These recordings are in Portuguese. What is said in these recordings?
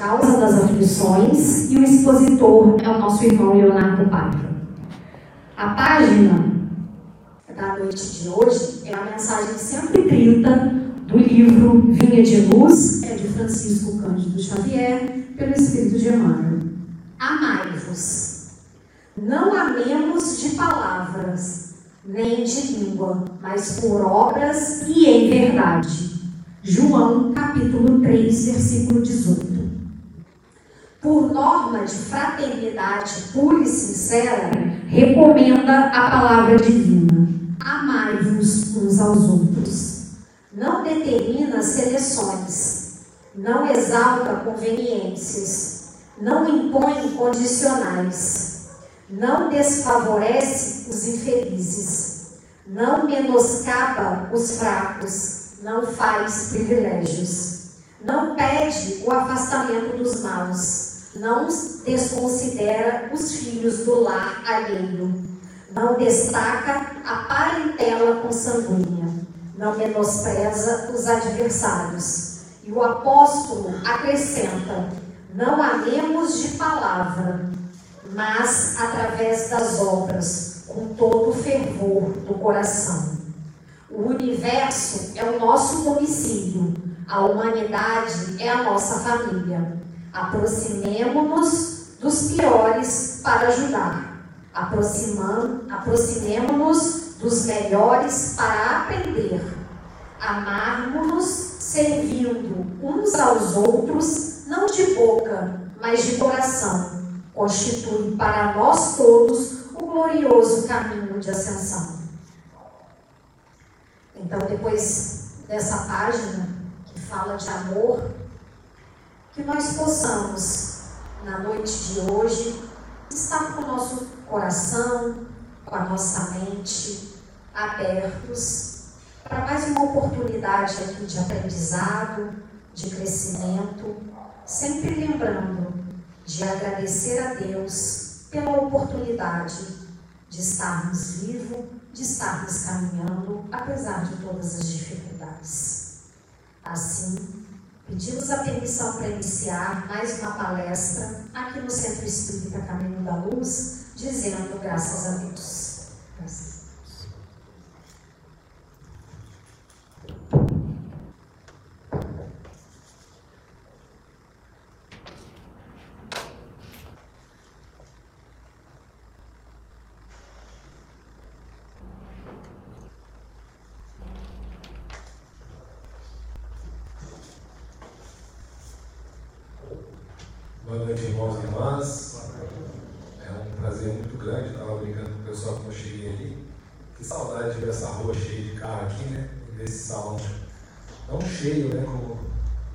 Causa das Aflições e o expositor é o nosso irmão Leonardo Paiva. A página da noite de hoje é a mensagem 130 do livro Vinha de Luz, é de Francisco Cândido Xavier, pelo Espírito de Emmanuel. Amai-vos não amemos de palavras, nem de língua, mas por obras e em verdade. João capítulo 3, versículo 18. Por norma de fraternidade pura e sincera, recomenda a palavra divina. Amai-vos uns aos outros. Não determina seleções, não exalta conveniências, não impõe condicionais. Não desfavorece os infelizes, não menoscaba os fracos, não faz privilégios, não pede o afastamento dos maus, não desconsidera os filhos do lar alheio, não destaca a parentela consanguínea, não menospreza os adversários. E o apóstolo acrescenta: não amemos de palavra, mas através das obras, com todo o fervor do coração. O universo é o nosso domicílio, a humanidade é a nossa família. Aproximemo-nos dos piores para ajudar. Aproximemo-nos dos melhores para aprender. Amarmos-nos servindo uns aos outros, não de boca, mas de coração constitui para nós todos o glorioso caminho de ascensão. Então, depois dessa página que fala de amor, que nós possamos, na noite de hoje, estar com o nosso coração, com a nossa mente abertos para mais uma oportunidade aqui de aprendizado, de crescimento, sempre lembrando de agradecer a Deus pela oportunidade de estarmos vivos, de estarmos caminhando, apesar de todas as dificuldades. Assim, pedimos a permissão para iniciar mais uma palestra aqui no Centro Espírita Caminho da Luz, dizendo graças a Deus. Graças Boa noite, irmãos e irmãs. É um prazer muito grande. Estava brincando com o pessoal quando eu cheguei ali. Que saudade de ver essa rua cheia de carro aqui, né? E ver esse salão tão cheio, né? Como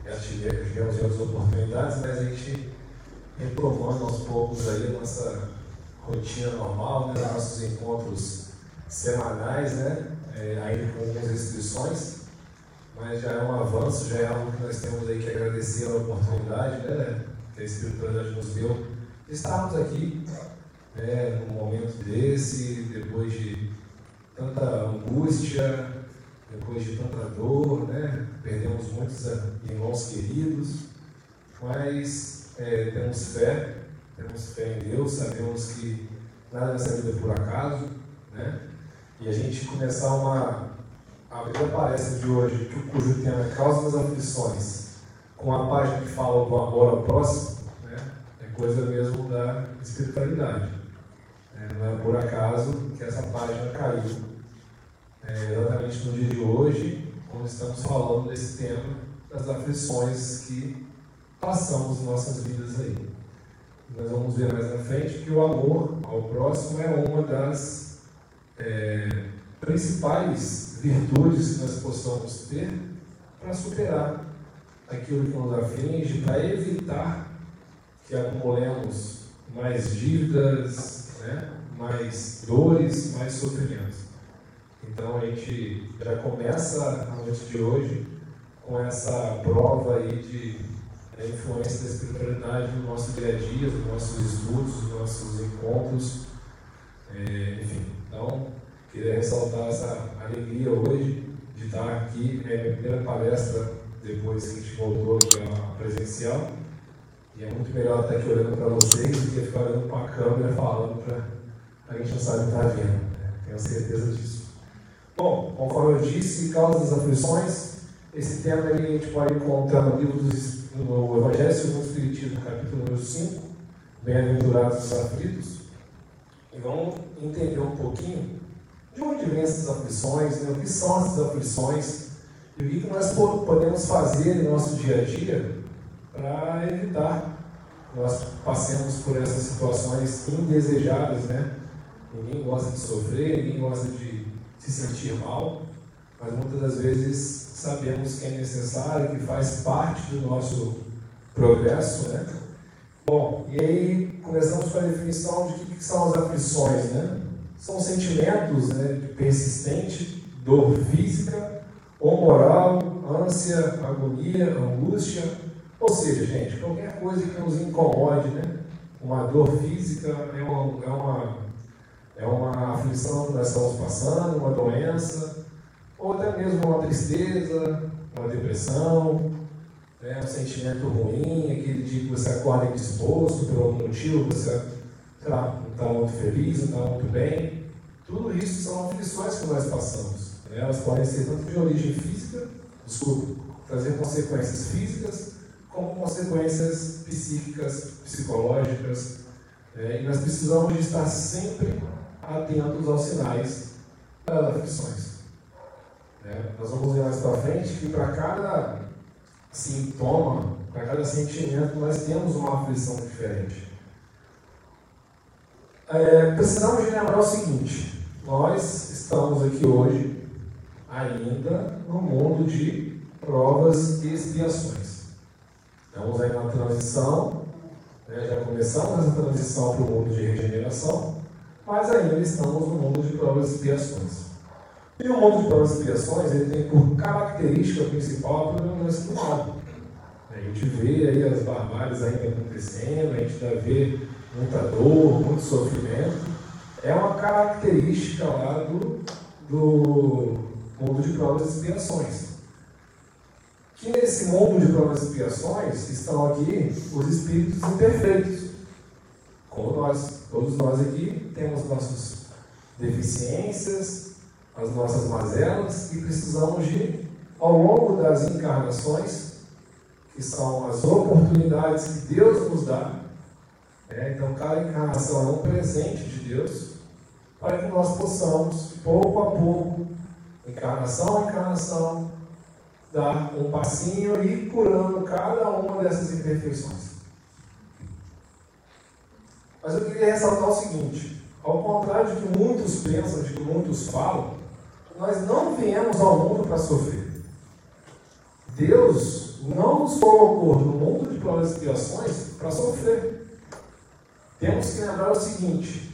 já tivemos em outras oportunidades, mas a gente retomando aos poucos aí a nossa rotina normal, né? nossos encontros semanais, né? É, ainda com algumas restrições, mas já é um avanço, já é algo que nós temos aí que agradecer a oportunidade, né? que a Espiritualidade nos deu, estarmos aqui né, num momento desse, depois de tanta angústia, depois de tanta dor, né? perdemos muitos irmãos queridos, mas é, temos fé, temos fé em Deus, sabemos que nada nessa vida é por acaso, né? e a gente começar uma. A primeira palestra de hoje, cujo tema é Causa das Aflições, com a página que fala do amor ao próximo, coisa mesmo da espiritualidade. É, não é por acaso que essa página caiu é, exatamente no dia de hoje, quando estamos falando desse tema das aflições que passamos em nossas vidas aí. Nós vamos ver mais na frente que o amor ao próximo é uma das é, principais virtudes que nós possamos ter para superar aquilo que nos aflige, para evitar que acumulemos mais dívidas, né? mais dores, mais sofrimentos. Então a gente já começa a noite de hoje com essa prova aí de a influência da espiritualidade no nosso dia a dia, nos nossos estudos, nos nossos encontros, é, enfim, Então, queria ressaltar essa alegria hoje de estar aqui. É a minha primeira palestra depois que a gente voltou aqui a presencial. E é muito melhor estar aqui olhando para vocês do que ficar olhando para a câmera falando para a gente não sabe o que está vendo. Né? Tenho certeza disso. Bom, conforme eu disse, causa das aflições, esse tema a gente pode encontrar no livro dos, no Evangelho segundo o Espiritismo, capítulo número 5, Bem-aventurados os aflitos. E vamos entender um pouquinho de onde vêm essas aflições, né? o que são essas aflições e o que nós podemos fazer no nosso dia a dia para evitar nós passemos por essas situações indesejadas, né? Ninguém gosta de sofrer, ninguém gosta de se sentir mal, mas muitas das vezes sabemos que é necessário, que faz parte do nosso progresso, né? Bom, e aí começamos com a definição de o que, que são as aflições, né? São sentimentos né, persistente dor física ou moral, ânsia, agonia, angústia, ou seja, gente, qualquer coisa que nos incomode, né? Uma dor física é uma, é uma, é uma aflição que nós estamos passando, uma doença, ou até mesmo uma tristeza, uma depressão, né? um sentimento ruim, aquele dia que você acorda indisposto por algum motivo, você lá, não está muito feliz, não está muito bem. Tudo isso são aflições que nós passamos. Né? Elas podem ser tanto de origem física, desculpa, trazer consequências físicas, como consequências psíquicas, psicológicas. Né? E nós precisamos de estar sempre atentos aos sinais das aflições. Né? Nós vamos ver mais para frente que para cada sintoma, para cada sentimento, nós temos uma aflição diferente. É, precisamos lembrar o seguinte: nós estamos aqui hoje ainda no mundo de provas e expiações. Estamos aí na transição, né, já começamos essa transição para o mundo de regeneração, mas ainda estamos no mundo de provas e expiações. E o mundo de provas e expiações ele tem por característica principal a predominância do mal. A gente vê aí as barbáries ainda acontecendo, a gente ainda vê muita dor, muito sofrimento, é uma característica lá do, do mundo de provas e expiações. Que nesse mundo de provas e expiações estão aqui os espíritos imperfeitos, como nós. Todos nós aqui temos nossas deficiências, as nossas mazelas e precisamos de, ao longo das encarnações, que são as oportunidades que Deus nos dá, é, então, cada encarnação é um presente de Deus para que nós possamos, pouco a pouco, encarnação a encarnação, dar um passinho e curando cada uma dessas imperfeições. Mas eu queria ressaltar o seguinte: ao contrário de que muitos pensam, de que muitos falam, nós não viemos ao mundo para sofrer. Deus não nos colocou no mundo de provas e expiações para sofrer temos que lembrar o seguinte: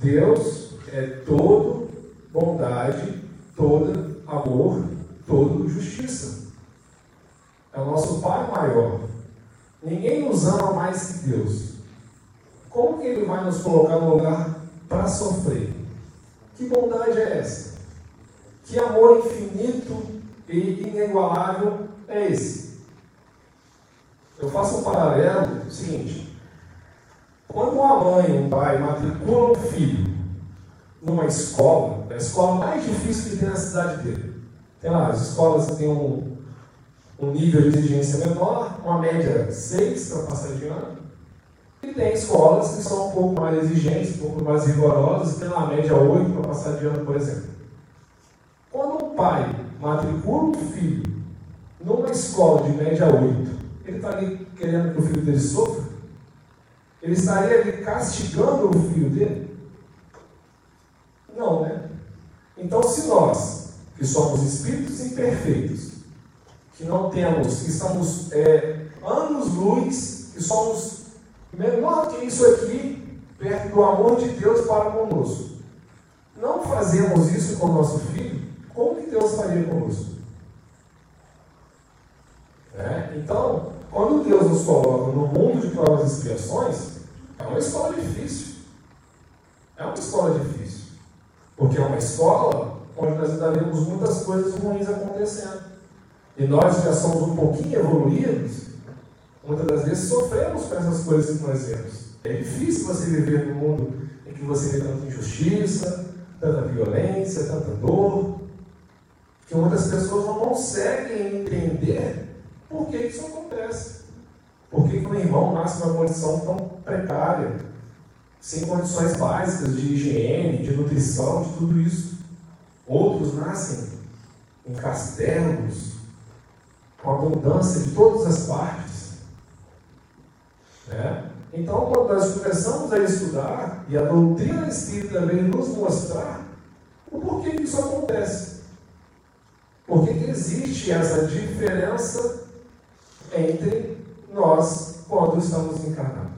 Deus é todo bondade, toda amor, todo justiça. É o nosso Pai maior. Ninguém nos ama mais que Deus. Como que Ele vai nos colocar no lugar para sofrer? Que bondade é essa? Que amor infinito e inigualável é esse? Eu faço um paralelo, seguinte, quando uma mãe, um pai matricula um filho numa escola, a escola mais difícil que tem na cidade dele. Tem lá, as escolas têm um, um nível de exigência menor, uma média 6 para passar de ano. E tem escolas que são um pouco mais exigentes, um pouco mais rigorosas, tem lá a média 8 para passar de ano, por exemplo. Quando um pai matricula um filho numa escola de média 8, ele está ali querendo que o filho dele sofra? Ele estaria ali castigando o filho dele? Não, né? Então, se nós, que somos espíritos imperfeitos, que não temos, que estamos é, anos-luz, que somos menor que isso aqui, perto do amor de Deus para conosco, não fazemos isso com nosso filho, como que Deus faria conosco? É? Então, quando Deus nos coloca no mundo de provas e expiações, é uma escola difícil. É uma escola difícil. Porque é uma escola onde nós ainda vemos muitas coisas ruins acontecendo. E nós já somos um pouquinho evoluídos, muitas das vezes sofremos com essas coisas que nós vemos. É difícil você viver num mundo em que você vê tanta injustiça, tanta violência, tanta dor, que muitas pessoas não conseguem entender por que isso acontece. Por que, que um irmão nasce numa condição tão precária, sem condições básicas de higiene, de nutrição, de tudo isso. Outros nascem em castelos, com abundância de todas as partes. Né? Então, quando nós começamos a estudar, e a doutrina espírita vem nos mostrar o porquê que isso acontece. Por que existe essa diferença entre nós quando estamos encarnados?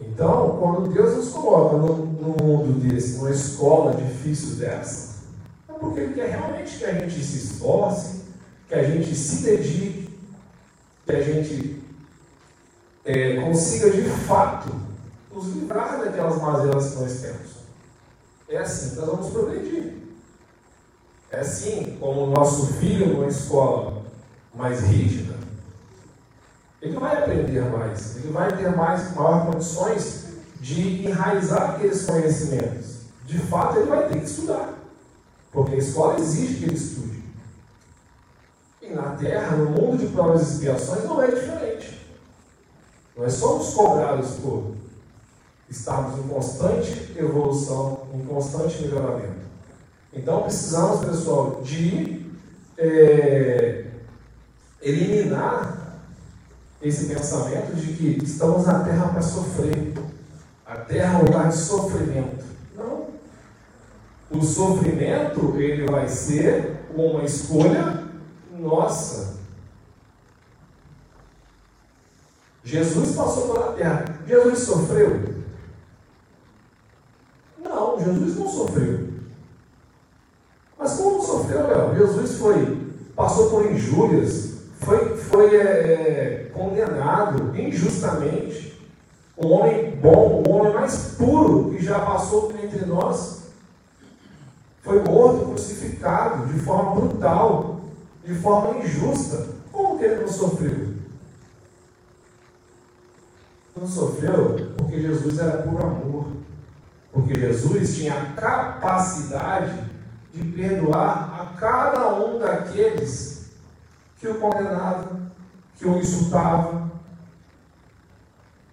Então, quando Deus nos coloca no mundo desse, numa escola difícil dessa, é porque Ele quer realmente que a gente se esforce, que a gente se dedique, que a gente é, consiga de fato nos livrar daquelas mazelas que nós temos. É assim que nós vamos progredir. É assim como o nosso filho numa escola mais rígida, ele vai aprender mais, ele vai ter mais maiores condições de enraizar aqueles conhecimentos. De fato, ele vai ter que estudar, porque a escola exige que ele estude. Na Terra, no mundo de provas e expiações, não é diferente. Nós somos cobrados por estarmos em constante evolução, em constante melhoramento. Então precisamos, pessoal, de é, eliminar esse pensamento de que estamos na terra para sofrer. A terra é um lugar de sofrimento. Não. O sofrimento ele vai ser uma escolha nossa. Jesus passou pela terra. Jesus sofreu? Não, Jesus não sofreu. Mas como sofreu, Léo? Jesus foi, passou por injúrias, foi, foi é, é, condenado injustamente. Um homem bom, um homem mais puro que já passou entre nós, foi morto, crucificado de forma brutal, de forma injusta. Como que ele não sofreu? Não sofreu porque Jesus era por amor. Porque Jesus tinha a capacidade de perdoar a cada um daqueles que o condenava, que o insultava.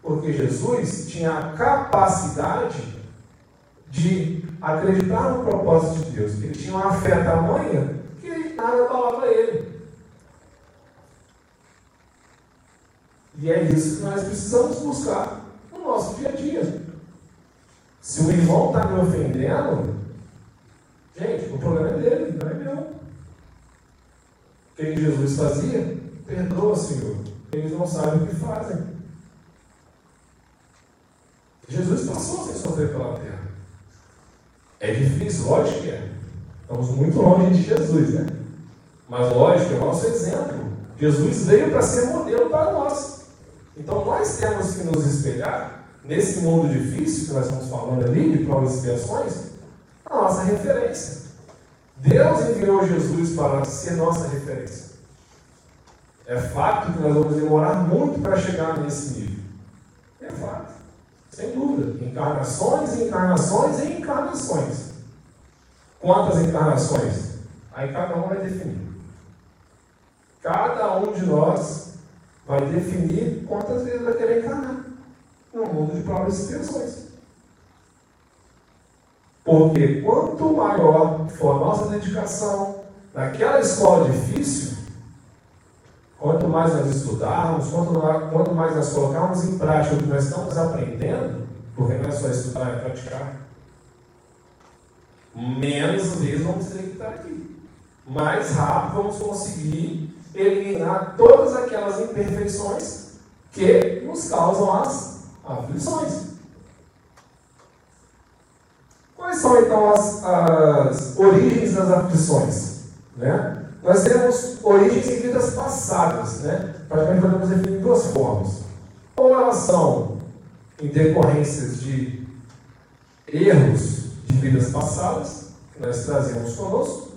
Porque Jesus tinha a capacidade de acreditar no propósito de Deus. Ele tinha uma fé tamanha que nada falava ele. E é isso que nós precisamos buscar no nosso dia a dia. Se o irmão está me ofendendo, gente, o problema é dele, não é meu que Jesus fazia? Perdoa, Senhor. Eles não sabem o que fazem. Jesus passou sem sofrer pela terra. É difícil, lógico que é. Estamos muito longe de Jesus, né? Mas lógico, é o nosso exemplo. Jesus veio para ser modelo para nós. Então nós temos que nos espelhar nesse mundo difícil que nós estamos falando ali, de provas e expiações, a nossa referência. Deus enviou Jesus para ser nossa referência. É fato que nós vamos demorar muito para chegar nesse nível. É fato. Sem dúvida. Encarnações, encarnações e encarnações. Quantas encarnações? Aí cada um vai definir. Cada um de nós vai definir quantas vezes vai querer encarnar no mundo de provas e expiações. Porque quanto maior for a nossa dedicação naquela escola difícil, quanto mais nós estudarmos, quanto, mais nós colocarmos em prática o que nós estamos aprendendo, porque não é só estudar, é praticar, menos vezes vamos ter que estar aqui. Mais rápido vamos conseguir eliminar todas aquelas imperfeições que nos causam as aflições. Quais são então as, as origens das aflições? Né? Nós temos origens em vidas passadas, né? praticamente podemos definir duas formas. Ou elas são em decorrências de erros, de vidas passadas, que nós trazemos conosco,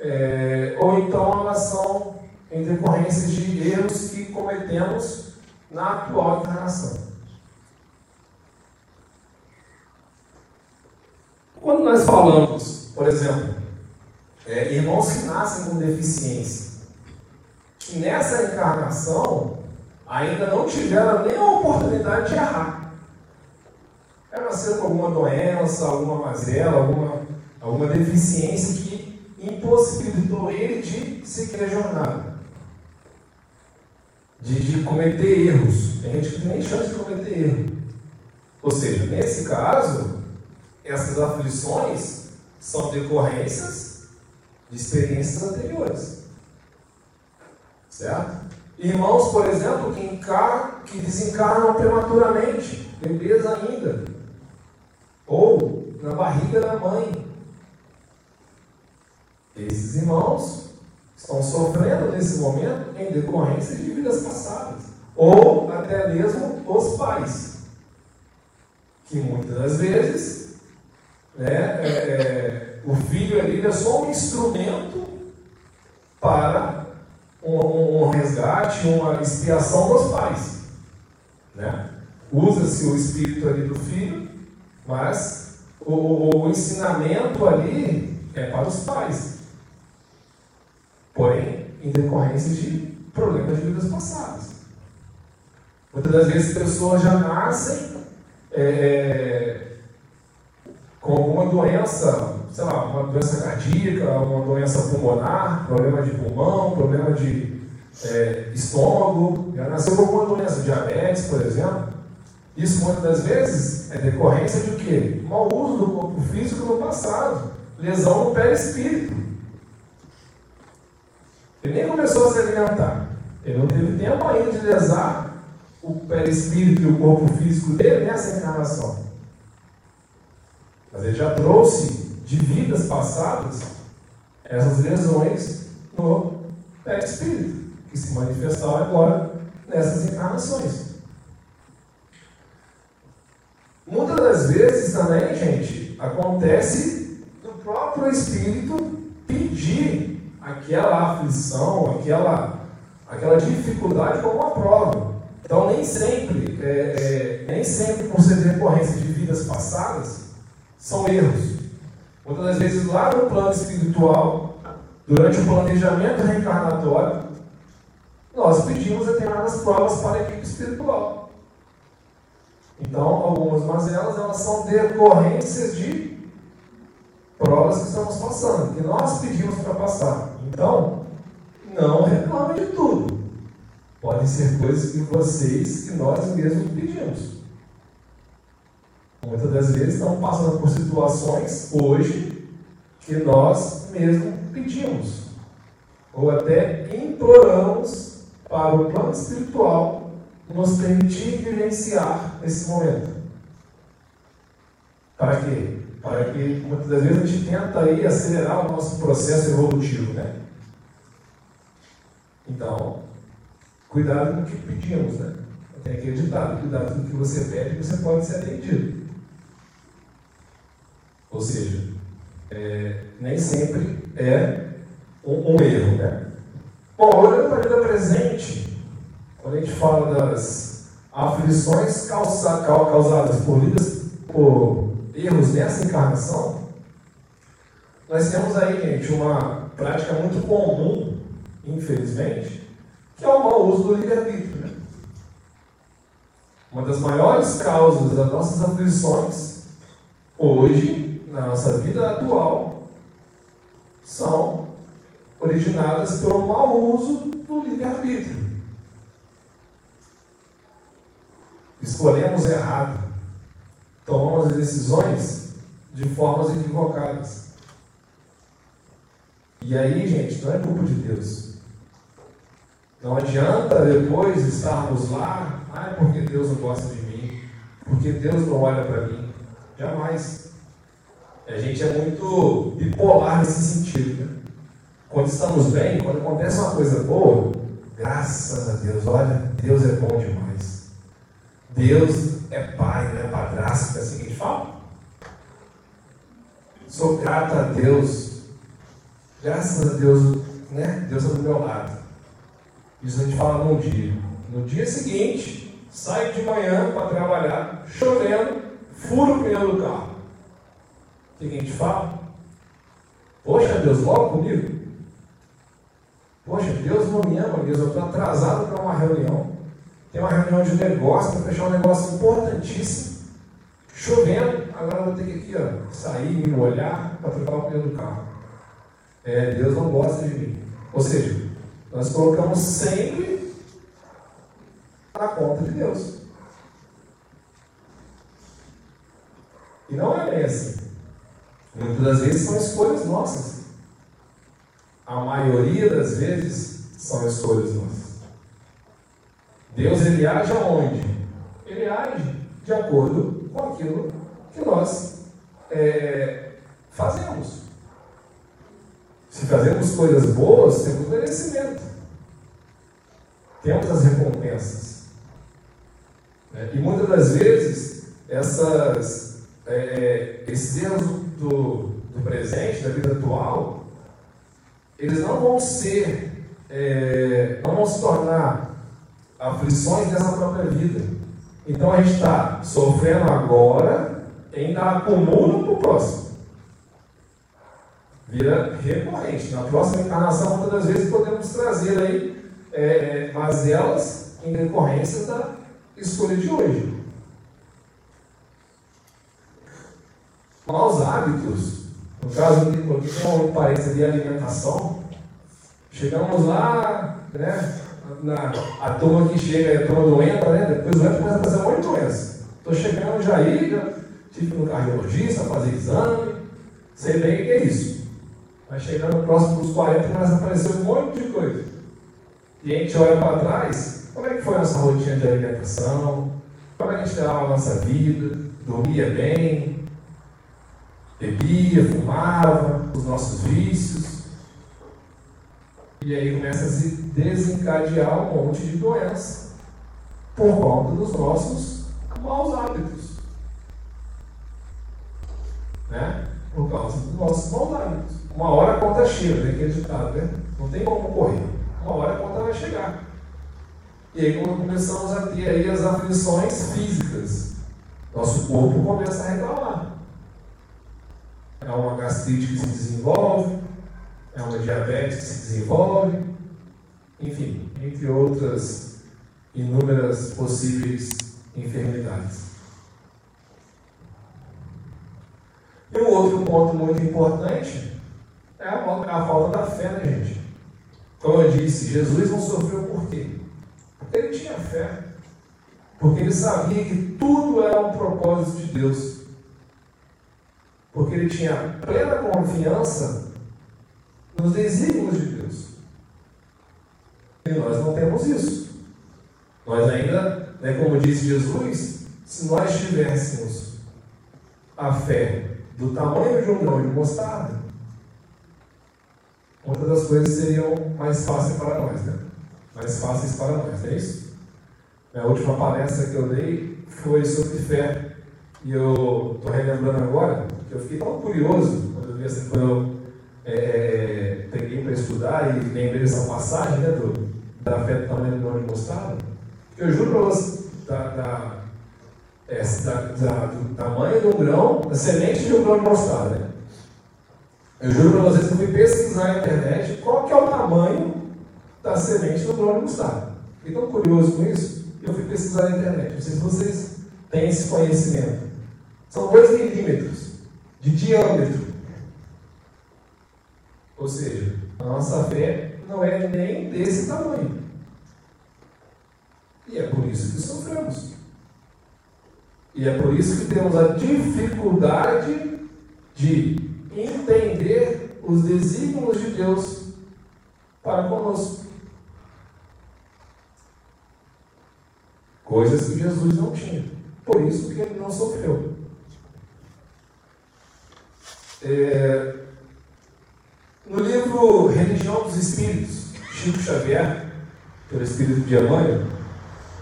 é, ou então elas são em decorrência de erros que cometemos na atual encarnação. Quando nós falamos, por exemplo, é, irmãos que nascem com deficiência, que nessa encarnação ainda não tiveram nem a oportunidade de errar. É nascer com alguma doença, alguma mazela, alguma, alguma deficiência que impossibilitou ele de seguir a jornada. De, de cometer erros. Tem gente que nem chance de cometer erro. Ou seja, nesse caso, essas aflições são decorrências de experiências anteriores. Certo? Irmãos, por exemplo, que, encar que desencarnam prematuramente, bebês ainda, ou na barriga da mãe. Esses irmãos estão sofrendo nesse momento em decorrência de vidas passadas, ou até mesmo os pais, que muitas das vezes né, é, é, o filho ali é só um instrumento para um, um resgate, uma expiação dos pais. Né? Usa-se o espírito ali do filho, mas o, o ensinamento ali é para os pais. Porém, em decorrência de problemas de vidas passadas. Muitas das vezes pessoas já nascem é, é, com alguma doença sei lá, uma doença cardíaca, uma doença pulmonar, problema de pulmão, problema de é, estômago, já nasceu com alguma doença, diabetes, por exemplo. Isso muitas das vezes é decorrência de quê? Mau uso do corpo físico no passado, lesão no perispírito. Ele nem começou a se alimentar. Ele não teve tempo ainda de lesar o perispírito e o corpo físico dele nessa encarnação. Mas ele já trouxe de vidas passadas essas lesões no perispírito, que se manifestaram agora nessas encarnações. Muitas das vezes também, gente, acontece do próprio espírito pedir aquela aflição, aquela, aquela dificuldade como uma prova. Então, nem sempre, é, é, nem sempre por ser decorrência de vidas passadas, são erros. Muitas das vezes, lá no plano espiritual, durante o planejamento reencarnatório, nós pedimos determinadas provas para a equipe espiritual. Então, algumas mazelas elas são decorrências de provas que estamos passando, que nós pedimos para passar. Então, não reclame de tudo. Podem ser coisas que vocês, que nós mesmos pedimos. Muitas das vezes estão passando por situações hoje que nós mesmos pedimos, ou até imploramos para o plano espiritual nos permitir vivenciar esse momento. Para quê? Para que muitas das vezes a gente tenta aí acelerar o nosso processo evolutivo, né? Então, cuidado com o que pedimos, né? Tem aquele ditado, cuidado com o que você pede, você pode ser atendido. Ou seja, é, nem sempre é um, um, erro. Né? Bom, olhando para a vida presente, quando a gente fala das aflições causa, causadas por, por erros nessa encarnação, nós temos aí, gente, uma prática muito comum, infelizmente, que é o mau uso do livre-arbítrio. Né? Uma das maiores causas das nossas aflições hoje na nossa vida atual são originadas pelo mau uso do livre-arbítrio. Escolhemos errado, tomamos decisões de formas equivocadas. E aí, gente, não é culpa de Deus. Não adianta depois estarmos lá, ah, porque Deus não gosta de mim, porque Deus não olha para mim. Jamais. A gente é muito bipolar nesse sentido. Né? Quando estamos bem, quando acontece uma coisa boa, graças a Deus, olha, Deus é bom demais. Deus é pai, não é padrasto, é assim que a gente fala. Sou grato a Deus. Graças a Deus, né? Deus está do meu lado. Isso a gente fala num dia. No dia seguinte, sai de manhã para trabalhar, chovendo, fura o pneu do carro. O que a gente fala? Poxa Deus, logo comigo. Poxa, Deus não me ama, Deus, eu estou atrasado para uma reunião. Tem uma reunião de negócio, para fechar um negócio importantíssimo. Chovendo, agora vou ter que aqui, ó, sair, me molhar para trocar o pneu do carro. É, Deus não gosta de mim. Ou seja, nós colocamos sempre na conta de Deus. E não é bem assim. Muitas das vezes são escolhas nossas. A maioria das vezes são escolhas nossas. Deus ele age aonde? Ele age de acordo com aquilo que nós é, fazemos. Se fazemos coisas boas, temos merecimento. Temos as recompensas. É, e muitas das vezes, essas, é, esses erros do, do presente, da vida atual, eles não vão ser, é, não vão se tornar aflições dessa própria vida. Então a gente está sofrendo agora ainda acumula para o próximo. Vira recorrente. Na próxima encarnação, muitas vezes, podemos trazer aí é, mazelas em decorrência da escolha de hoje. Maus hábitos, no caso aqui tem um parênteses de alimentação, chegamos lá, né? Na, a turma que chega, a turma do entra, né? Depois o entra começa a fazer um monte de doença. Estou chegando já aí, já tive no cardiologista, fazer exame, sei bem o que é isso. Mas chegando próximo dos 40 começa a aparecer um monte de coisa. E a gente olha para trás, como é que foi a nossa rotina de alimentação? Como é que a gente levava a nossa vida? Dormia bem? Bebia, fumava, os nossos vícios. E aí começa a se desencadear um monte de doença por conta dos nossos maus hábitos. Né? Por causa dos nossos maus hábitos. Uma hora a conta chega, né? Aquele ditado, né? Não tem como correr. Uma hora a conta vai chegar. E aí quando começamos a ter aí as aflições físicas, nosso corpo começa a reclamar. É uma gastrite que se desenvolve, é uma diabetes que se desenvolve, enfim, entre outras inúmeras possíveis enfermidades. E um outro ponto muito importante é a, a falta da fé, né, gente? Como eu disse, Jesus não sofreu por quê? Porque ele tinha fé. Porque ele sabia que tudo era um propósito de Deus. Porque ele tinha plena confiança nos desígnios de Deus. E nós não temos isso. Nós ainda, né, como disse Jesus, se nós tivéssemos a fé do tamanho de um grão de mostarda, muitas das coisas seriam mais fáceis para nós, né? Mais fáceis para nós, é isso? A última palestra que eu dei foi sobre fé. E eu estou relembrando agora que eu fiquei tão curioso quando eu vi essa, quando eu é, é, para estudar e lembrei dessa passagem né, do, da fé do tamanho do grão que eu juro para você, da, da, é, da, da, do tamanho do grão, da semente de um grão de mostarda. Né? Eu juro para vocês que eu fui pesquisar na internet qual que é o tamanho da semente do grão de mostarda. Fiquei tão curioso com isso, eu fui pesquisar na internet. Não sei se vocês têm esse conhecimento. São 2 milímetros de diâmetro. Ou seja, a nossa fé não é nem desse tamanho. E é por isso que sofremos. E é por isso que temos a dificuldade de entender os desígnios de Deus para conosco. Coisas que Jesus não tinha. Por isso que ele não sofreu. É, no livro Religião dos Espíritos, Chico Xavier, pelo Espírito de Emmanuel,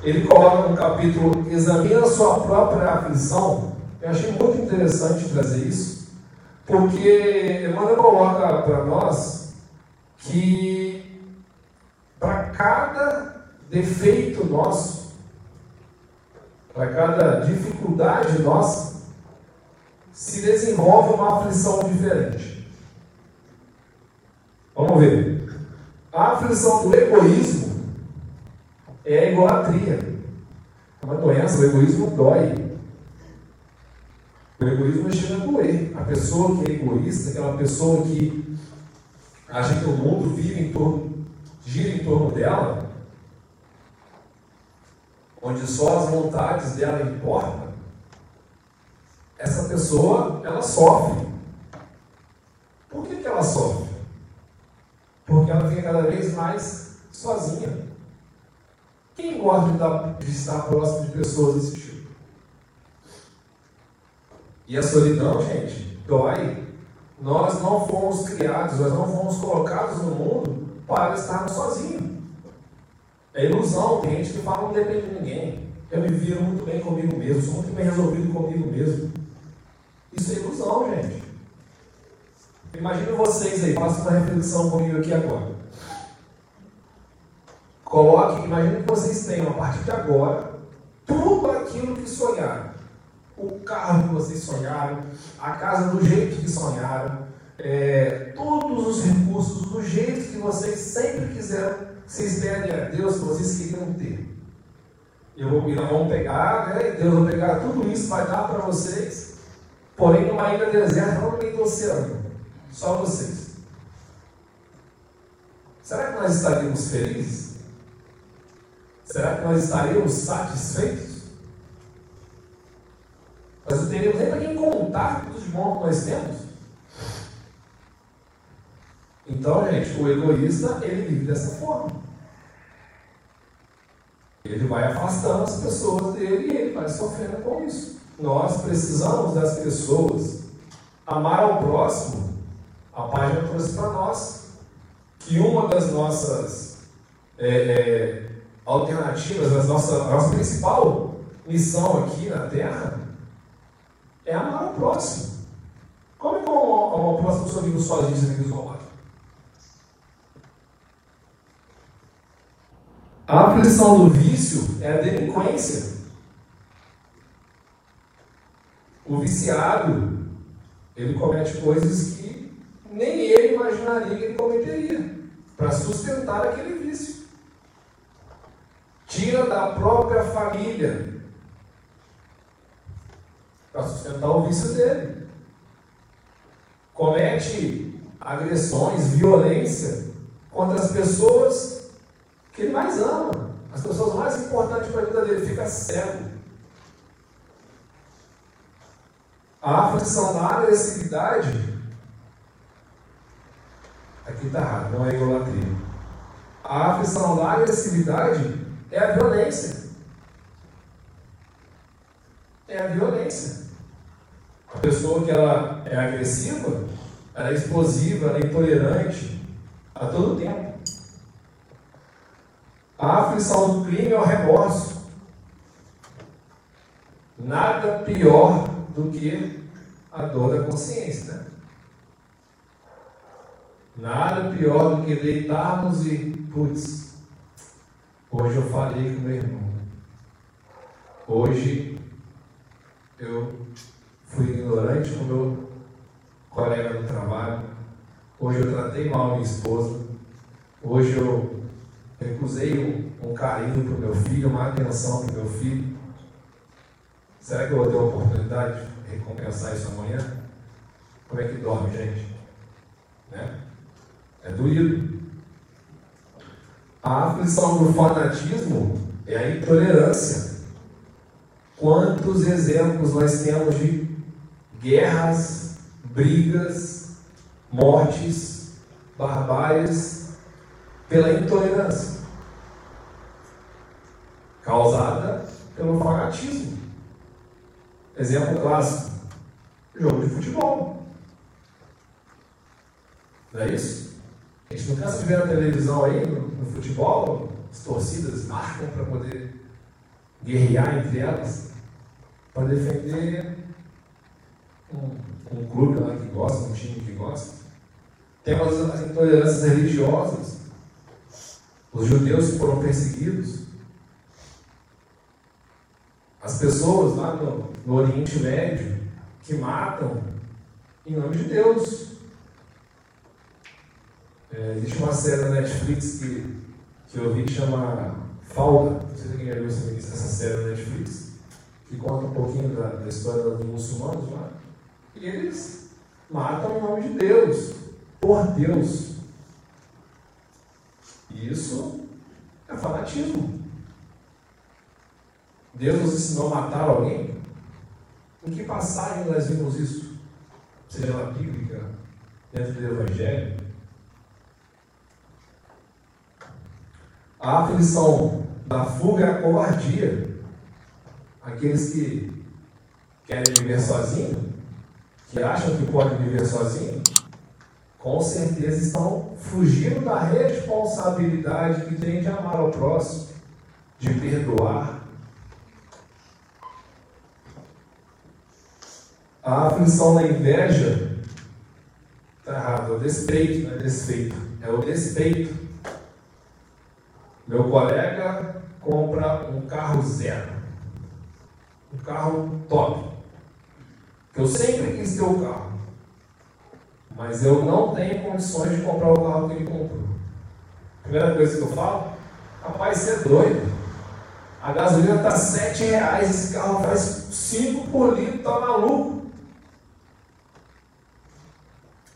ele coloca no capítulo Examina sua própria aflição. Eu achei muito interessante trazer isso, Porque Emmanuel coloca para nós que para cada defeito nosso, para cada dificuldade nossa, se desenvolve uma aflição diferente. Vamos ver. A aflição do egoísmo é a idolatria. É uma doença, o egoísmo dói. O egoísmo chega a doer. A pessoa que é egoísta, aquela pessoa que acha que o mundo vive em torno, gira em torno dela, onde só as vontades dela importam, essa pessoa, ela sofre. Por que, que ela sofre? Porque ela fica cada vez mais sozinha. Quem gosta de, estar próximo de pessoas desse tipo? E a solidão, gente, dói. Nós não fomos criados, nós não fomos colocados no mundo para estarmos sozinhos. É ilusão, tem gente que fala não depende de ninguém. Eu me viro muito bem comigo mesmo, sou muito bem resolvido comigo mesmo. Isso é ilusão, gente. Imagina vocês aí, façam uma reflexão comigo aqui agora. Coloque, imagine que vocês tenham a partir de agora tudo aquilo que sonharam o carro que vocês sonharam, a casa do jeito que sonharam, é, todos os recursos do jeito que vocês sempre quiseram, que vocês pedem a Deus que vocês queriam ter. Eu vou, nós vamos pegar, né? Deus vai pegar tudo isso, vai dar para vocês, porém numa ilha deserta, não no meio do oceano, só vocês. Será que nós estaríamos felizes? Será que nós estaríamos satisfeitos? Nós não teremos nem para quem contar tudo de bom que nós temos. Então, gente, o egoísta, ele vive dessa forma. Ele vai afastando as pessoas dele e ele vai sofrendo com isso. Nós precisamos das pessoas. Amar ao próximo, a página trouxe para nós que uma das nossas é, é, alternativas, a nossa, a nossa principal missão aqui na Terra é amar o próximo. Como é que amar o próximo se eu vivo sozinho, sem amigos isolado? A aflição do vício é a delinquência. O viciado, ele comete coisas que nem ele imaginaria que ele cometeria para sustentar aquele vício. Tira da própria família para sustentar o vício dele. Comete agressões, violência contra as pessoas que ele mais ama, as pessoas mais importantes para a vida dele, fica cego. A aflição da agressividade, está errado, não é idolatria. A aflição da agressividade é a violência. É a violência. A pessoa que ela é agressiva, ela é explosiva, ela é intolerante a todo tempo. A aflição do crime é o remorso. Nada pior do que a dor da consciência. Né? Nada pior do que deitarmos e, putz, hoje eu falei com meu irmão. Hoje eu fui ignorante com meu colega do trabalho, hoje eu tratei mal minha esposa, hoje eu recusei um, um carinho para o meu filho, uma atenção para o meu filho. Será que eu vou ter a oportunidade de recompensar isso amanhã? Como é que dorme, gente? Né? É doído. A aflição do fanatismo é a intolerância. Quantos exemplos nós temos de guerras, brigas, mortes, barbáries pela intolerância causada pelo fanatismo. Exemplo clássico: jogo de futebol. Não é isso? Gente cansa de ver na televisão aí, no, no futebol, as torcidas marcam para poder guerrear entre elas, para defender um, um clube lá que gosta, um time que gosta. Temos as intolerâncias religiosas. Os judeus foram perseguidos. As pessoas lá no, no Oriente Médio que matam em nome de Deus. É, existe uma série na Netflix que, que eu vi que chama Falda. Não sei se alguém já viu essa série na Netflix. Que conta um pouquinho da, da história dos muçulmanos lá. E eles matam em nome de Deus, por Deus. E isso é fanatismo. Deus nos ensinou a matar alguém? Em que passagem nós vimos isso? Seja na Bíblia, dentro do Evangelho? A aflição da fuga é a covardia. Aqueles que querem viver sozinhos, que acham que podem viver sozinhos, com certeza estão fugindo da responsabilidade que tem de amar ao próximo, de perdoar. A aflição da inveja está errado, é o despeito, não é desfeito, é o despeito. Meu colega compra um carro zero, um carro top. Eu sempre quis ter o carro, mas eu não tenho condições de comprar o carro que ele comprou. Primeira coisa que eu falo, rapaz, você é doido. A gasolina está sete reais, esse carro faz cinco por litro, tá maluco.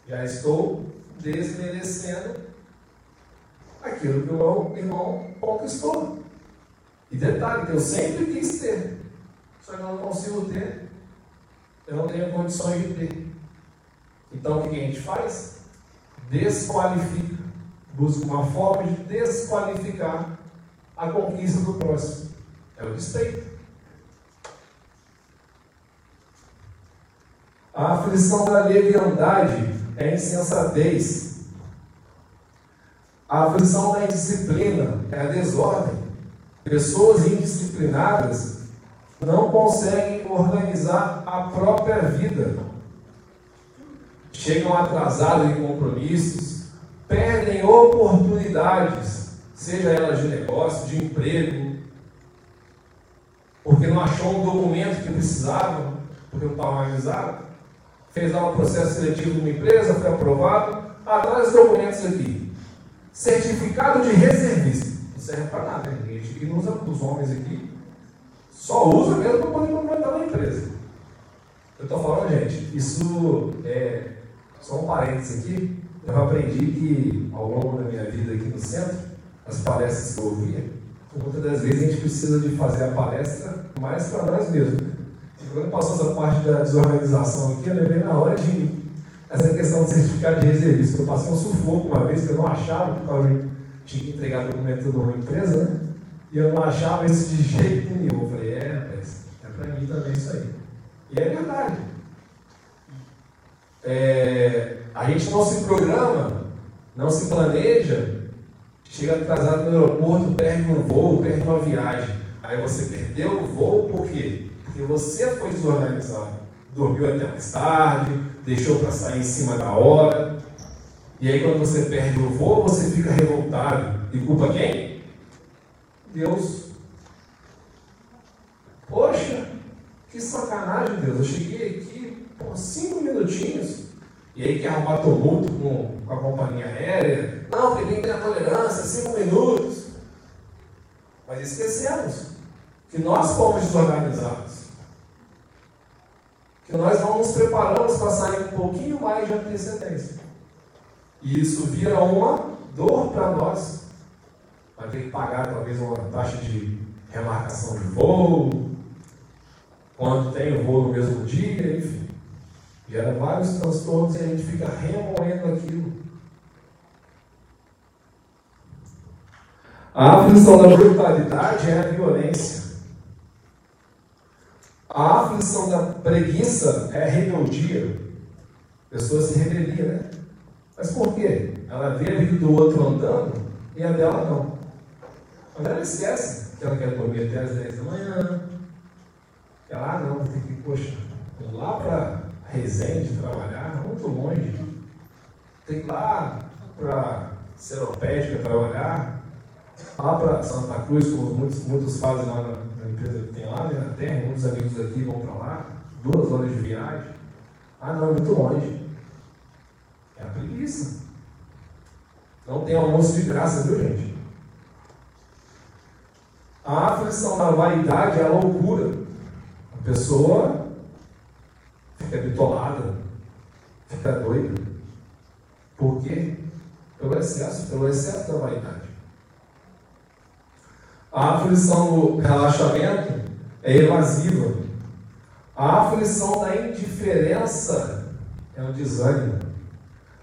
Já estou desmerecendo aquilo que o irmão conquistou. E detalhe, que eu sempre quis ter, só que eu não consigo ter, eu não tenho condições de ter. Então o que a gente faz? Desqualifica. Busca uma forma de desqualificar a conquista do próximo. É o despeito. A aflição da leviandade é insensatez. A aflição da indisciplina é a desordem. Pessoas indisciplinadas não conseguem organizar a própria vida. Chegam atrasados em compromissos, perdem oportunidades, seja elas de negócio, de emprego, porque não achou um documento que precisava, porque não estava organizado. Fez lá um processo seletivo numa empresa, foi aprovado. Atrás dos documentos aqui. Certificado de reservista. Não serve para nada, né? a gente não usa os homens aqui só usa mesmo para poder completar na empresa. Eu estou falando, gente, isso é só um parênteses aqui. Eu aprendi que ao longo da minha vida aqui no centro, as palestras que eu ouvia, muitas das vezes a gente precisa de fazer a palestra mais para nós mesmos. E quando passou essa parte da desorganização aqui, eu lembrei na hora de essa questão de certificado de reservista. Eu passei um sufoco uma vez que eu não achava, porque eu tinha que entregar documento numa empresa, né? E eu não achava isso de jeito nenhum. Eu falei, é, rapaz, é para mim também isso aí. E é verdade. É, a gente não se programa, não se planeja, chega atrasado no aeroporto, perde um voo, perde uma viagem. Aí você perdeu o voo por quê? Porque você foi desorganizado. Dormiu até mais tarde, deixou para sair em cima da hora. E aí quando você perde o voo, você fica revoltado. E culpa quem? Deus. Poxa, que sacanagem, Deus. Eu cheguei aqui por cinco minutinhos. E aí quer arrumar tumulto com, com a companhia aérea. Não, porque tem que ter a tolerância, cinco minutos. Mas esquecemos que nós fomos desorganizados. Que nós não nos preparamos para sair um pouquinho mais de antecedência. E isso vira uma dor para nós vai ter que pagar talvez uma taxa de remarcação de voo, quando tem o voo no mesmo dia, enfim. Gera vários transtornos e a gente fica remoendo aquilo. A aflição da brutalidade é a violência. A aflição da preguiça é rebeldia. A pessoa se rebelia, né? Mas por quê? Ela vê a vida do outro andando e a dela não. Mas ela esquece que ela quer dormir até as 10 da manhã. Que ela, ah, não, tem que, poxa, lá para Resende trabalhar, muito longe. Tem que ir lá para Seropédica trabalhar, lá para Santa Cruz, como muitos, muitos fazem lá na, empresa que tem lá, né, terra, muitos amigos aqui vão para lá, duas horas de viagem. Ah, não, é muito longe. É a preguiça. Não tem almoço de graça, viu, gente? A aflição da vaidade é a loucura. A pessoa fica bitolada, fica doida. Por quê? Pelo excesso, pelo excesso da vaidade. A aflição do relaxamento é evasiva. A aflição da indiferença é um desânimo.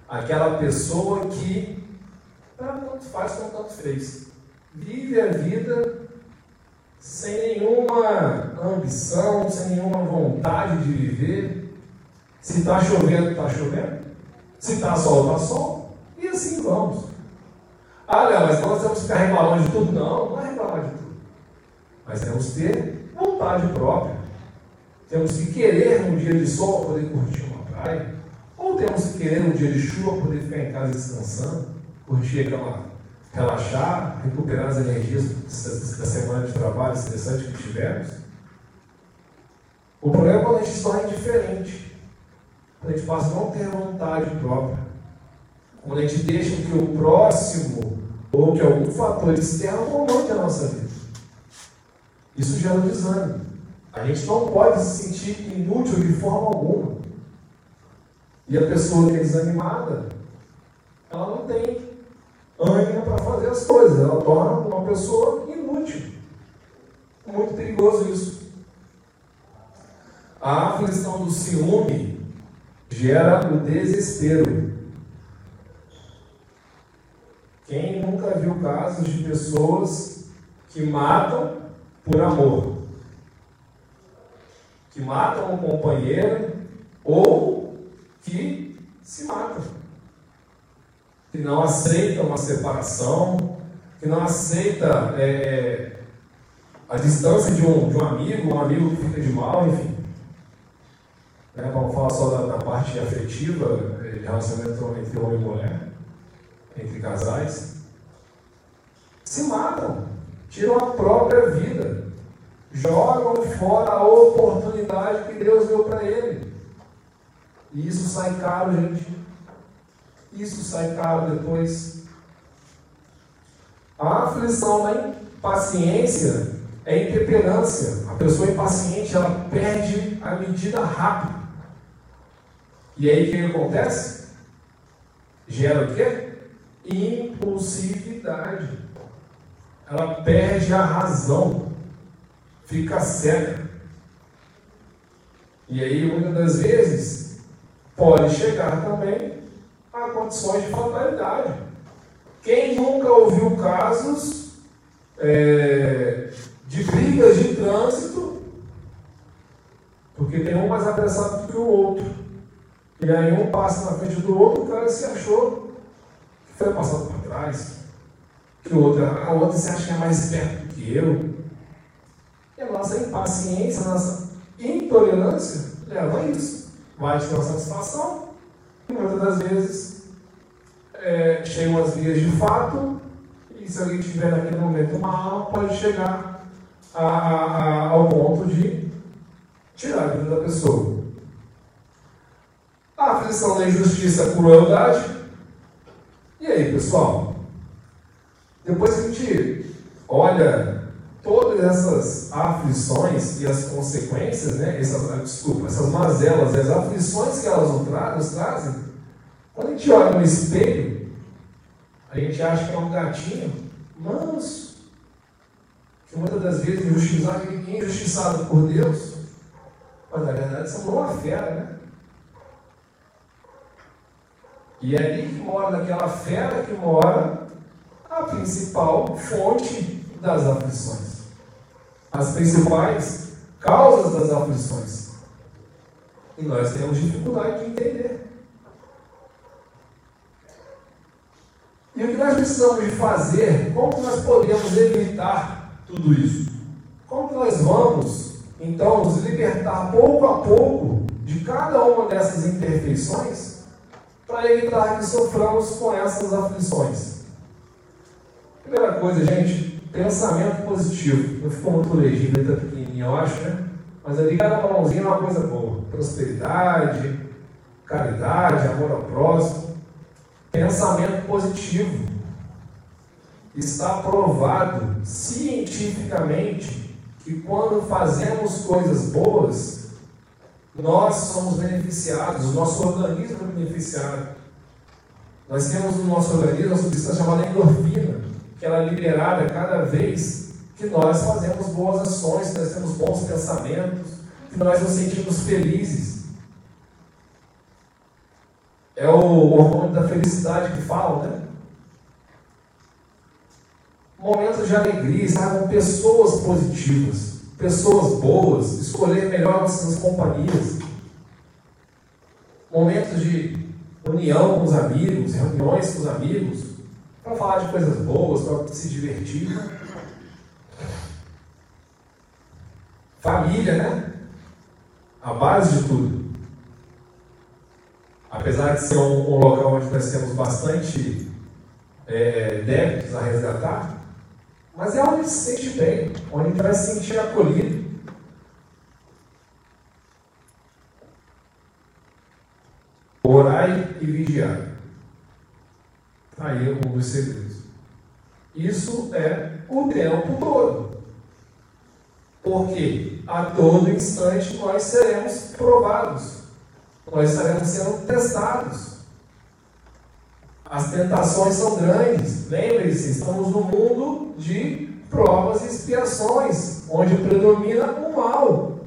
Aquela pessoa que tanto faz como tanto fez. Vive a vida sem nenhuma ambição, sem nenhuma vontade de viver. Se está chovendo, está chovendo. Se está sol, está sol. E assim vamos. Ah, Léo, mas nós temos que ficar reclamando de tudo? Não, não é reclamar de tudo. Mas temos que ter vontade própria. Temos que querer um dia de sol poder curtir uma praia. Ou temos que querer um dia de chuva poder ficar em casa descansando, curtir aquela relaxar, recuperar as energias da semana de trabalho estressante que tivemos. O problema é quando a gente torna indiferente, quando a gente passa a não ter vontade própria, quando a gente deixa que o próximo ou que algum fator externo comande a nossa vida. Isso gera desânimo. A gente não pode se sentir inútil de forma alguma. E a pessoa que é desanimada, ela não tem ânimo para fazer as coisas. Ela torna uma pessoa inútil. Muito perigoso isso. A aflição do ciúme gera o desespero. Quem nunca viu casos de pessoas que matam por amor? Que matam um companheiro ou que se matam que não aceita uma separação, que não aceita é, a distância de um, de um amigo, um amigo que fica de mal, enfim. Né, vamos falar só da, da parte afetiva, é, de relacionamento entre homem e mulher, entre casais. Se matam, tiram a própria vida, jogam fora a oportunidade que Deus deu para ele. E isso sai caro, gente isso sai caro depois. A aflição da impaciência é intemperância. A pessoa impaciente, ela perde a medida rápido. E aí o que acontece? Gera o quê? Impulsividade. Ela perde a razão. Fica cega. E aí, muitas das vezes, pode chegar também a condições de fatalidade. Quem nunca ouviu casos é, de brigas de trânsito, porque tem um mais apressado do que o outro. E aí um passa na frente do outro, o cara se achou que foi passado para trás. Que o outro, a outra se acha que é mais esperto do que eu. E a nossa impaciência, a nossa intolerância leva a isso. Vai te uma satisfação, e muitas das vezes é, chegam as vias de fato, e se alguém tiver naquele momento uma alma, pode chegar a, a, a, ao ponto de tirar a vida da pessoa. A aflição da injustiça, a crueldade. E aí, pessoal? Depois que a gente olha todas essas aflições e as consequências, né, essas, ah, desculpa, essas mazelas, as aflições que elas nos trazem, quando a gente olha no espelho, a gente acha que é um gatinho manso, que muitas das vezes injustiçado, é injustiçado por Deus, mas na verdade são uma fera, né? E é ali que mora, naquela fera que mora, a principal fonte das aflições as principais causas das aflições. E nós temos dificuldade de entender. E o que nós precisamos fazer, como nós podemos evitar tudo isso? Como nós vamos, então, nos libertar pouco a pouco de cada uma dessas imperfeições para evitar que soframos com essas aflições. Primeira coisa, gente, pensamento positivo. Não ficou muito legível, está pequenininho, eu acho, né? Mas ali cada balãozinho é uma coisa boa. Prosperidade, caridade, amor ao próximo. Pensamento positivo. Está provado cientificamente que quando fazemos coisas boas, nós somos beneficiados, o nosso organismo é beneficiado. Nós temos no nosso organismo uma substância chamada endorfina, que ela é liberada cada vez que nós fazemos boas ações, que nós temos bons pensamentos, que nós nos sentimos felizes. É o hormônio da felicidade que fala, né? Momentos de alegria, com pessoas positivas, pessoas boas, escolher melhor as suas companhias. Momentos de união com os amigos, reuniões com os amigos, para falar de coisas boas, para se divertir. Família, né? A base de tudo. Apesar de ser um, um local onde nós temos bastante é, débitos a resgatar, mas é onde se sente bem, onde vai se sentir acolhido. Orai e vigiai. Aí um dos segredos. Isso é o tempo todo. Porque a todo instante nós seremos provados. Nós estaremos sendo testados. As tentações são grandes. Lembre-se, estamos no mundo de provas e expiações, onde predomina o mal.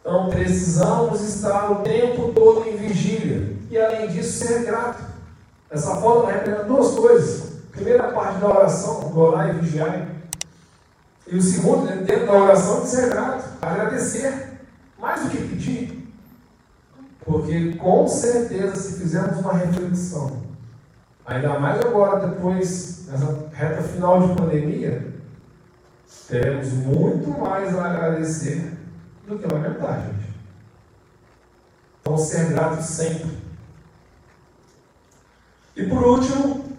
Então precisamos estar o tempo todo em vigília. E além disso, ser grato. Essa foto representa duas coisas. Primeira parte da oração, orar e vigiar. E o segundo, dentro da oração, de ser grato, agradecer, mais do que pedir. Porque com certeza, se fizermos uma reflexão, ainda mais agora, depois, nessa reta final de pandemia, teremos muito mais a agradecer do que lamentar, gente. Então, ser grato sempre. E por último,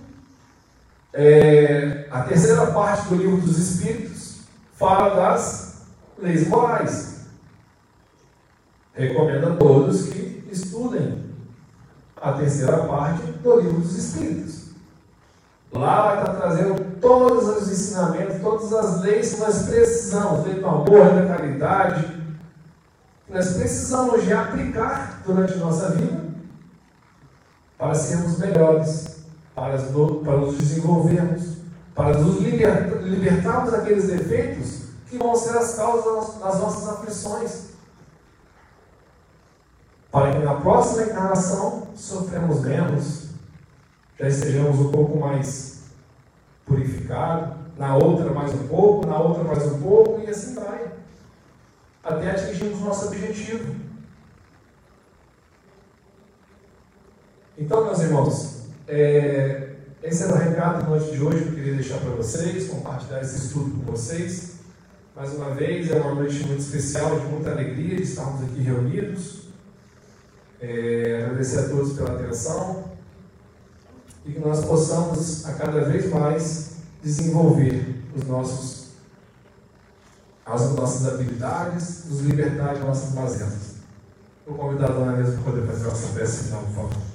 é, a terceira parte do livro dos Espíritos fala das leis morais. Recomendo a todos que estudem a terceira parte do livro dos Espíritos. Lá vai estar trazendo todos os ensinamentos, todas as leis que nós precisamos, lei do amor, da caridade, que nós precisamos de aplicar durante nossa vida para sermos melhores, para, para nos desenvolvermos, para nos libertarmos daqueles defeitos que vão ser as causas das nossas aflições. Para que na próxima encarnação sofremos menos, já estejamos um pouco mais purificados, na outra mais um pouco, na outra mais um pouco, e assim vai. Até atingirmos nosso objetivo. Então, meus irmãos, é, esse era o recado da noite de hoje que eu queria deixar para vocês, compartilhar esse estudo com vocês. Mais uma vez, é uma noite muito especial, de muita alegria de estarmos aqui reunidos. É, agradecer a todos pela atenção e que nós possamos a cada vez mais desenvolver os nossos, as nossas habilidades, nos libertar de nossas mazelas. Vou convidar a dona Inês para poder fazer a nossa peça final, por favor.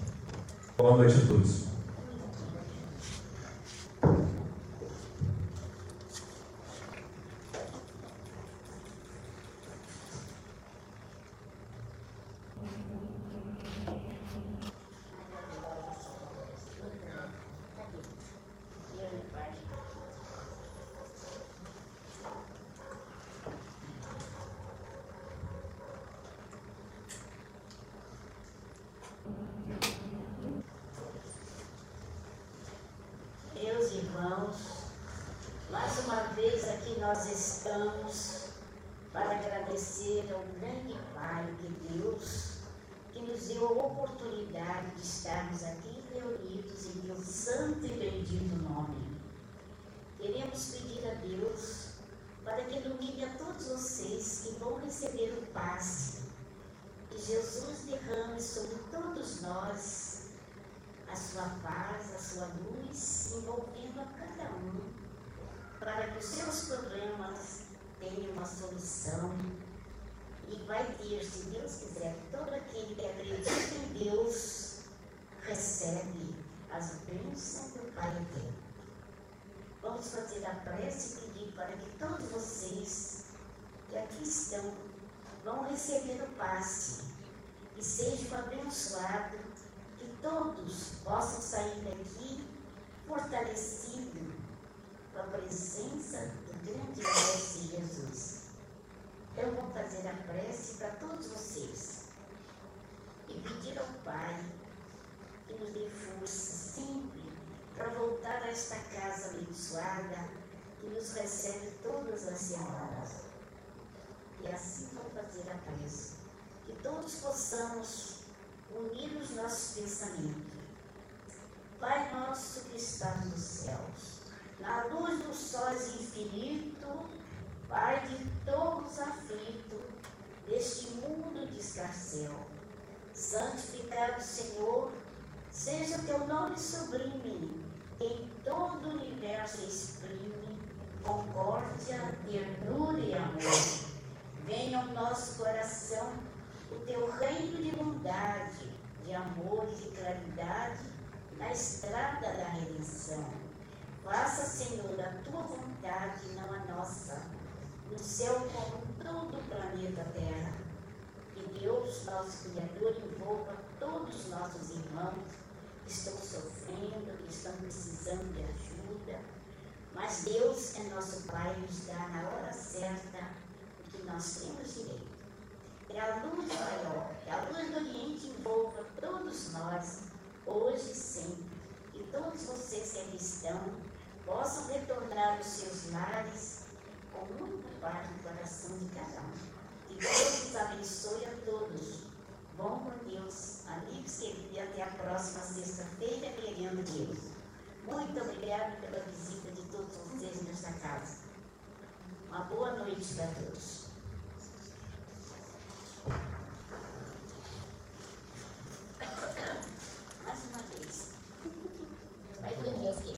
Boa noite a todos. Queremos pedir a Deus para que ilumine a todos vocês que vão receber o passe, que Jesus derrame sobre todos nós a sua paz, a sua luz, envolvendo a cada um, para que os seus problemas tenham uma solução. E vai ter, se Deus quiser, todo aquele que acredita em Deus recebe as bênçãos do Pai eterno. Vamos fazer a prece e pedir para que todos vocês que aqui estão vão receber o passe e sejam abençoados, que todos possam sair daqui fortalecidos com a presença do grande Mestre Jesus. Eu vou fazer a prece para todos vocês e pedir ao Pai que nos dê força sempre para voltar a esta casa abençoada que nos recebe todas as semanas. E assim vou fazer a prece. Que todos possamos unir os nossos pensamentos. Pai nosso que está nos céus, na luz do sol infinito, Pai de todos aflitos, deste mundo de escarcel. Santificado Senhor, seja teu nome sublime, em todo o universo exprime concórdia, ternura e amor. Venha ao nosso coração o teu reino de bondade, de amor e de claridade na estrada da redenção. Faça, Senhor, a tua vontade, não a nossa, no céu como todo o planeta Terra. Que Deus, nosso Criador, envolva todos os nossos irmãos que estão sofrendo, que estão precisando de ajuda. Mas Deus é nosso Pai nos dá na hora certa o que nós temos direito. Que a luz maior, que a luz do Oriente envolva todos nós, hoje e sempre. Que todos vocês que aqui estão possam retornar aos seus lares com muito paz no coração de cada um. Que Deus os abençoe a todos. Bom com Deus, próxima livre-serviria até a próxima sexta-feira, querendo Deus. Muito obrigada pela visita de todos vocês nesta casa. Uma boa noite para todos. Mais uma vez. Vai dormir,